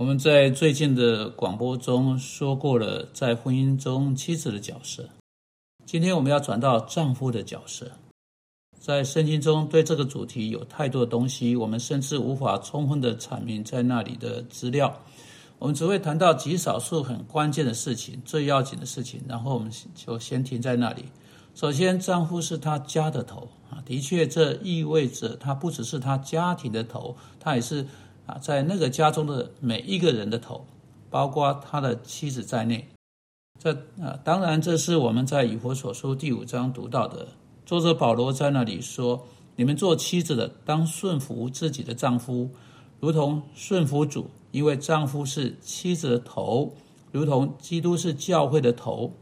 我们在最近的广播中说过了，在婚姻中妻子的角色。今天我们要转到丈夫的角色。在圣经中，对这个主题有太多的东西，我们甚至无法充分的阐明在那里的资料。我们只会谈到极少数很关键的事情、最要紧的事情，然后我们就先停在那里。首先，丈夫是他家的头啊，的确，这意味着他不只是他家庭的头，他也是。在那个家中的每一个人的头，包括他的妻子在内，这啊，当然这是我们在以弗所书第五章读到的。作者保罗在那里说：“你们做妻子的，当顺服自己的丈夫，如同顺服主，因为丈夫是妻子的头，如同基督是教会的头。”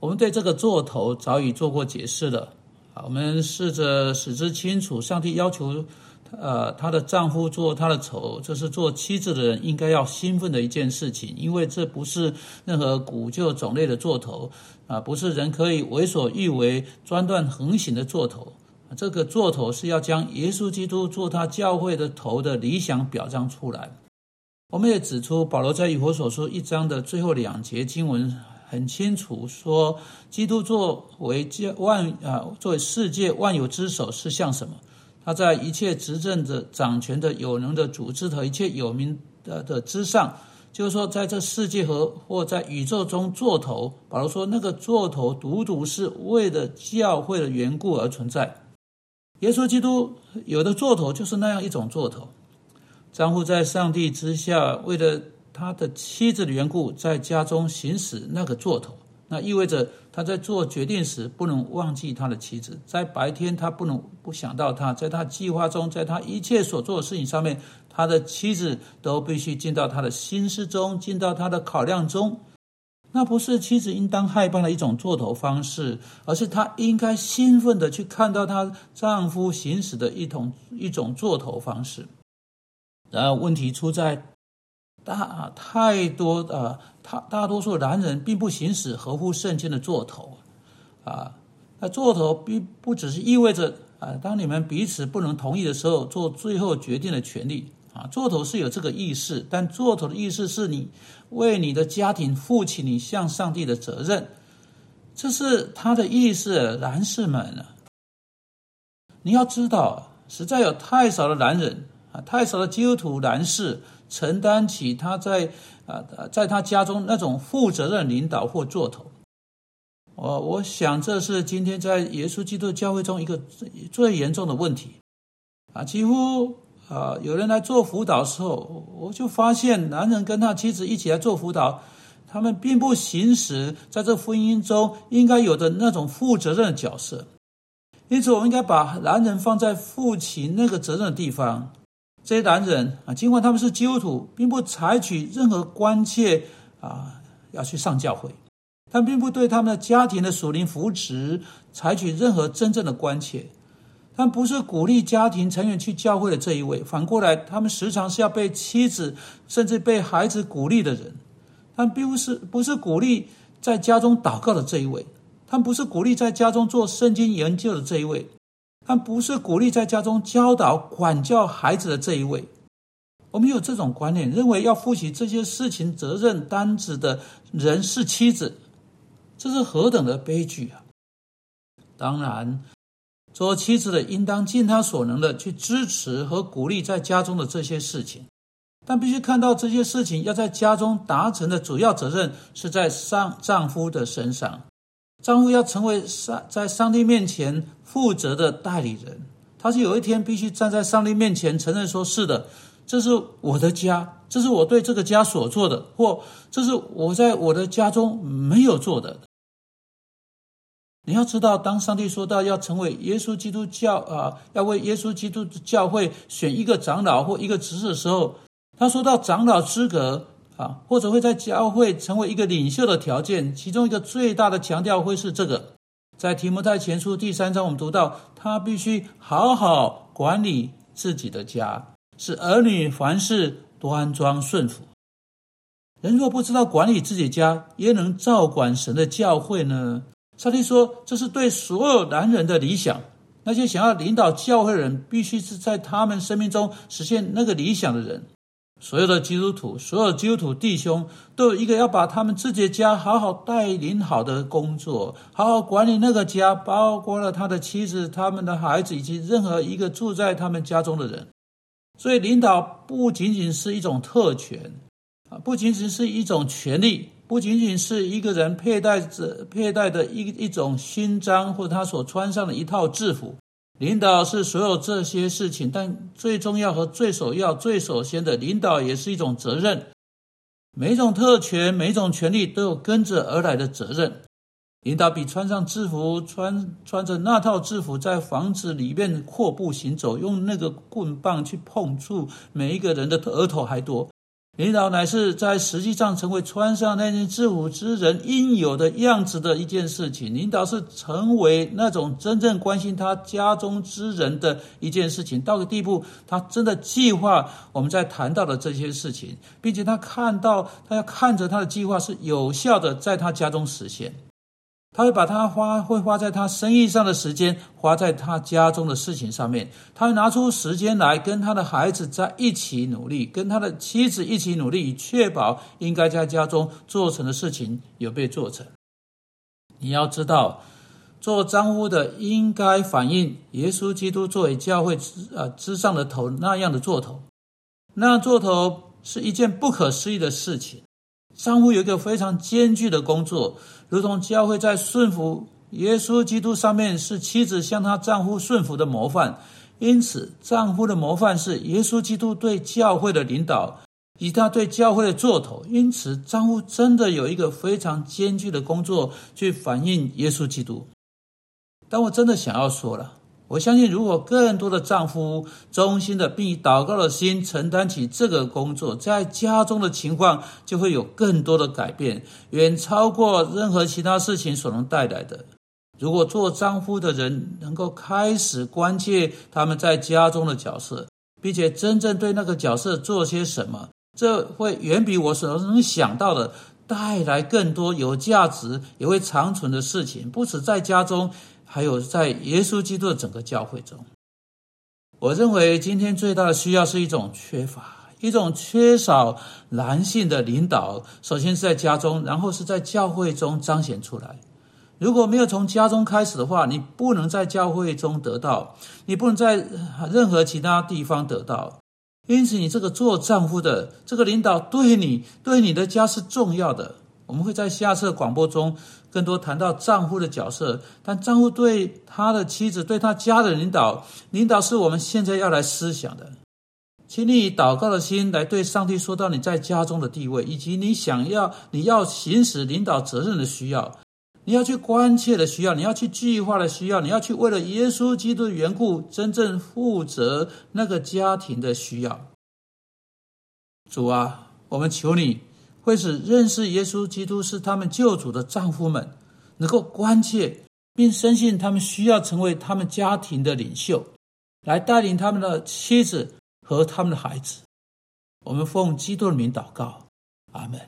我们对这个做头早已做过解释了。啊，我们试着使之清楚。上帝要求。呃，她的丈夫做她的头，这是做妻子的人应该要兴奋的一件事情，因为这不是任何古旧种类的做头啊，不是人可以为所欲为、专断横行的做头。这个做头是要将耶稣基督做他教会的头的理想表彰出来。我们也指出，保罗在以弗所书一章的最后两节经文很清楚说，基督作为万啊，作为世界万有之首是像什么？他在一切执政者、掌权的、有能的组织和一切有名的的之上，就是说，在这世界和或在宇宙中做头。保罗说，那个做头独独是为了教会的缘故而存在。耶稣基督有的做头就是那样一种做头。丈夫在上帝之下，为了他的妻子的缘故，在家中行使那个做头。那意味着他在做决定时不能忘记他的妻子，在白天他不能不想到他，在他计划中，在他一切所做的事情上面，他的妻子都必须进到他的心思中，进到他的考量中。那不是妻子应当害怕的一种做头方式，而是她应该兴奋的去看到她丈夫行使的一同一种做头方式。然而问题出在。大啊太多啊，他大多数男人并不行使合乎圣经的做头，啊，那做头并不只是意味着啊，当你们彼此不能同意的时候，做最后决定的权利啊，做头是有这个意识，但做头的意思是你为你的家庭负起你向上帝的责任，这是他的意思，男士们啊，你要知道，实在有太少的男人啊，太少的基督徒男士。承担起他在啊，在他家中那种负责任领导或做头，我我想这是今天在耶稣基督教会中一个最严重的问题啊！几乎啊，有人来做辅导的时候，我就发现男人跟他妻子一起来做辅导，他们并不行使在这婚姻中应该有的那种负责任的角色，因此我们应该把男人放在负起那个责任的地方。这些男人啊，尽管他们是基督徒，并不采取任何关切啊，要去上教会，但并不对他们的家庭的属灵扶持采取任何真正的关切。但不是鼓励家庭成员去教会的这一位，反过来，他们时常是要被妻子甚至被孩子鼓励的人。但并不是不是鼓励在家中祷告的这一位，他们不是鼓励在家中做圣经研究的这一位。但不是鼓励在家中教导、管教孩子的这一位。我们有这种观念，认为要负起这些事情责任担子的人是妻子，这是何等的悲剧啊！当然，做妻子的应当尽他所能的去支持和鼓励在家中的这些事情，但必须看到这些事情要在家中达成的主要责任是在上丈夫的身上。丈夫要成为上在上帝面前负责的代理人，他是有一天必须站在上帝面前承认说：“是的，这是我的家，这是我对这个家所做的，或这是我在我的家中没有做的。”你要知道，当上帝说到要成为耶稣基督教啊，要为耶稣基督教会选一个长老或一个执事的时候，他说到长老资格。啊，或者会在教会成为一个领袖的条件，其中一个最大的强调会是这个，在提摩太前书第三章，我们读到他必须好好管理自己的家，使儿女凡事端庄顺服。人若不知道管理自己家，焉能照管神的教会呢？上帝说，这是对所有男人的理想。那些想要领导教会的人，必须是在他们生命中实现那个理想的人。所有的基督徒，所有基督徒弟兄，都有一个要把他们自己的家好好带领好的工作，好好管理那个家，包括了他的妻子、他们的孩子以及任何一个住在他们家中的人。所以，领导不仅仅是一种特权啊，不仅仅是一种权利，不仅仅是一个人佩戴着佩戴的一一种勋章或者他所穿上的一套制服。领导是所有这些事情，但最重要和最首要、最首先的领导也是一种责任。每一种特权、每一种权利都有跟着而来的责任。领导比穿上制服、穿穿着那套制服在房子里面阔步行走，用那个棍棒去碰触每一个人的额头还多。领导乃是在实际上成为穿上那件制服之人应有的样子的一件事情。领导是成为那种真正关心他家中之人的一件事情，到了地步，他真的计划我们在谈到的这些事情，并且他看到他要看着他的计划是有效的在他家中实现。他会把他花会花在他生意上的时间，花在他家中的事情上面。他会拿出时间来跟他的孩子在一起努力，跟他的妻子一起努力，以确保应该在家中做成的事情有被做成。你要知道，做丈夫的应该反映耶稣基督作为教会之呃之上的头那样的做头。那样做头是一件不可思议的事情。丈夫有一个非常艰巨的工作。如同教会在顺服耶稣基督上面是妻子向她丈夫顺服的模范，因此丈夫的模范是耶稣基督对教会的领导，以他对教会的做头。因此，丈夫真的有一个非常艰巨的工作去反映耶稣基督。但我真的想要说了。我相信，如果更多的丈夫忠心的并以祷告的心承担起这个工作，在家中的情况就会有更多的改变，远超过任何其他事情所能带来的。如果做丈夫的人能够开始关切他们在家中的角色，并且真正对那个角色做些什么，这会远比我所能想到的带来更多有价值也会长存的事情，不止在家中。还有在耶稣基督的整个教会中，我认为今天最大的需要是一种缺乏，一种缺少男性的领导。首先是在家中，然后是在教会中彰显出来。如果没有从家中开始的话，你不能在教会中得到，你不能在任何其他地方得到。因此，你这个做丈夫的这个领导，对你对你的家是重要的。我们会在下次广播中更多谈到丈夫的角色，但丈夫对他的妻子、对他家的领导，领导是我们现在要来思想的。请你以祷告的心来对上帝说到你在家中的地位，以及你想要、你要行使领导责任的需要，你要去关切的需要，你要去计划的需要，你要去为了耶稣基督的缘故真正负责那个家庭的需要。主啊，我们求你。会使认识耶稣基督是他们救主的丈夫们能够关切，并深信他们需要成为他们家庭的领袖，来带领他们的妻子和他们的孩子。我们奉基督的名祷告，阿门。